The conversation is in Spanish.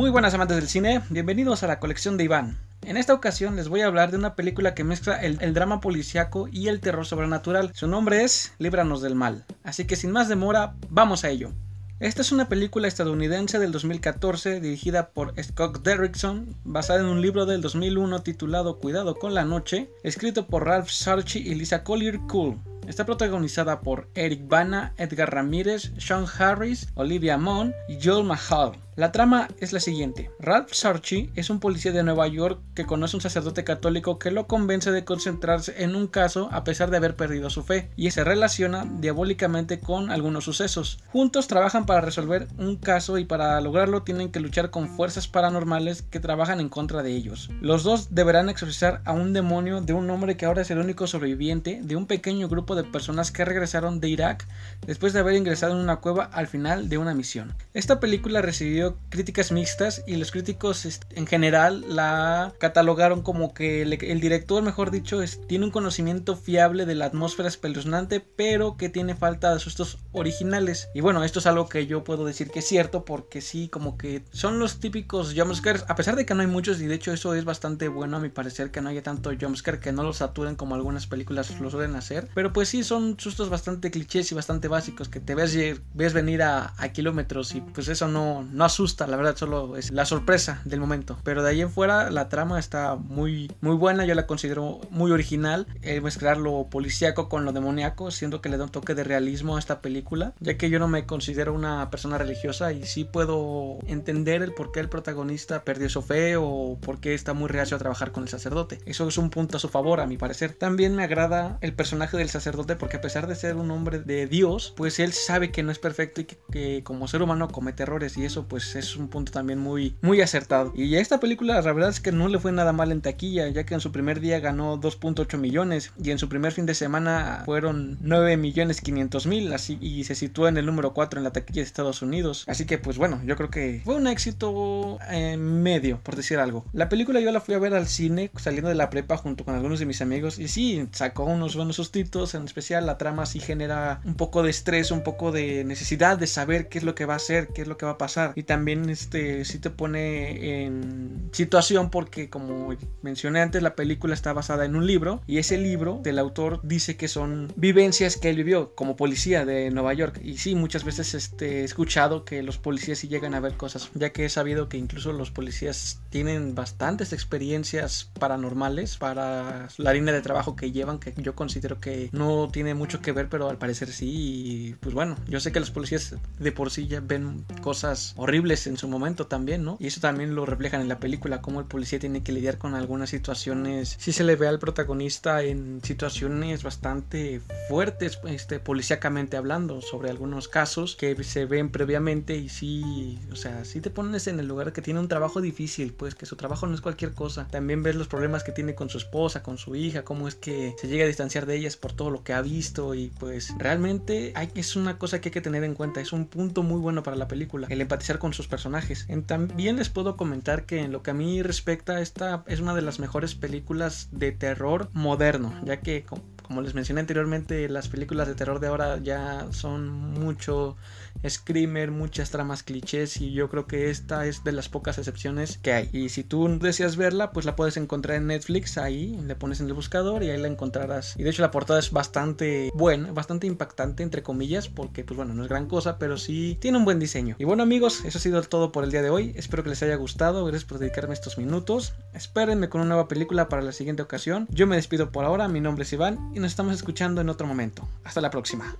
Muy buenas amantes del cine, bienvenidos a la colección de Iván. En esta ocasión les voy a hablar de una película que mezcla el, drama policiaco y el terror sobrenatural. Su nombre es Líbranos del Mal. Así que sin más demora, vamos a ello. Esta es una película estadounidense del 2014 dirigida por Scott Derrickson, basada en un libro del 2001 titulado Cuidado con la noche, escrito por Ralph Sarchi y Lisa Collier Cool. Está protagonizada por Eric Bana, Edgar Ramírez, Sean Harris, Olivia Munn y Joel Mahal. La trama es la siguiente. Ralph Sarchi es un policía de Nueva York que conoce a un sacerdote católico que lo convence de concentrarse en un caso a pesar de haber perdido su fe y se relaciona diabólicamente con algunos sucesos. Juntos trabajan para resolver un caso y para lograrlo tienen que luchar con fuerzas paranormales que trabajan en contra de ellos. Los dos deberán exorcizar a un demonio de un hombre que ahora es el único sobreviviente de un pequeño grupo de personas que regresaron de Irak después de haber ingresado en una cueva al final de una misión. Esta película recibió críticas mixtas y los críticos en general la catalogaron como que el, director, mejor dicho, tiene un conocimiento fiable de la atmósfera espeluznante, pero que tiene falta de sustos originales. Y bueno, esto es algo que yo puedo decir que es cierto, porque sí, como que son los típicos jumpscares, a pesar de que no hay muchos, y de hecho eso es bastante bueno a mi parecer, que no haya tanto jumpscare, que no los saturen como algunas películas lo suelen hacer. Pero pues sí, son sustos bastante clichés y bastante básicos, que te ves, ves venir a, a kilómetros y pues eso no, no asusta, la verdad, solo es la sorpresa del momento. Pero de ahí en fuera, la trama está muy, muy buena, yo la considero muy original. Mezclar lo policíaco con lo demoníaco, siendo que le da un toque de realismo a esta película, ya que yo no me considero una persona religiosa y sí puedo entender el por qué el protagonista perdió su fe o por qué está muy reacio a trabajar con el sacerdote. Eso es un punto a su favor, a mi parecer. También me agrada el personaje del sacerdote porque a pesar de ser un hombre de Dios, pues él sabe que no es perfecto y que, que como ser humano comete errores y eso pues es un punto también muy, muy acertado. Y a esta película la verdad es que no le fue nada mal en taquilla, ya que en su primer día ganó 2.8 millones y en su primer fin de semana fueron 9 millones 500 mil así, y se situó en el número 4 en la taquilla de Estados Unidos. Así que pues bueno, yo creo que fue un éxito en medio, por decir algo. La película yo la fui a ver al cine saliendo de la prepa junto con algunos de mis amigos y sí, sacó unos buenos sustitos, en especial la trama sí genera un poco de estrés, un poco de necesidad de saber qué es lo que va a hacer, qué es lo que va a pasar también este sí te pone en situación porque como mencioné antes la película está basada en un libro y ese libro del autor dice que son vivencias que él vivió como policía de Nueva York. Y sí muchas veces este, he escuchado que los policías sí llegan a ver cosas ya que he sabido que incluso los policías tienen bastantes experiencias paranormales para la línea de trabajo que llevan que yo considero que no tiene mucho que ver pero al parecer sí. Y pues bueno yo sé que los policías de por sí ya ven cosas horribles en su momento también, ¿no? Y eso también lo reflejan en la película, cómo el policía tiene que lidiar con algunas situaciones. Si se le ve al protagonista en situaciones bastante fuertes, este, policíacamente hablando, sobre algunos casos que se ven previamente y sí, o sea, si te pones en el lugar que tiene un trabajo difícil, pues que su trabajo no es cualquier cosa. También ves los problemas que tiene con su esposa, con su hija, cómo es que se llega a distanciar de ellas por todo lo que ha visto y pues realmente hay, es una cosa que hay que tener en cuenta, es un punto muy bueno para la película, el empatizar con sus personajes. también les puedo comentar que en lo que a mí respecta, esta es una de las mejores películas de terror moderno, ya que como les mencioné anteriormente, las películas de terror de ahora ya son mucho screamer, muchas tramas clichés y yo creo que esta es de las pocas excepciones que hay. Y si tú deseas verla, pues la puedes encontrar en Netflix, ahí le pones en el buscador y ahí la encontrarás. Y de hecho la portada es bastante buena, bastante impactante entre comillas, porque pues bueno, no es gran cosa, pero sí tiene un buen diseño. Y bueno amigos, eso ha sido todo por el día de hoy. Espero que les haya gustado, gracias por dedicarme estos minutos. Espérenme con una nueva película para la siguiente ocasión. Yo me despido por ahora, mi nombre es Iván nos estamos escuchando en otro momento. Hasta la próxima.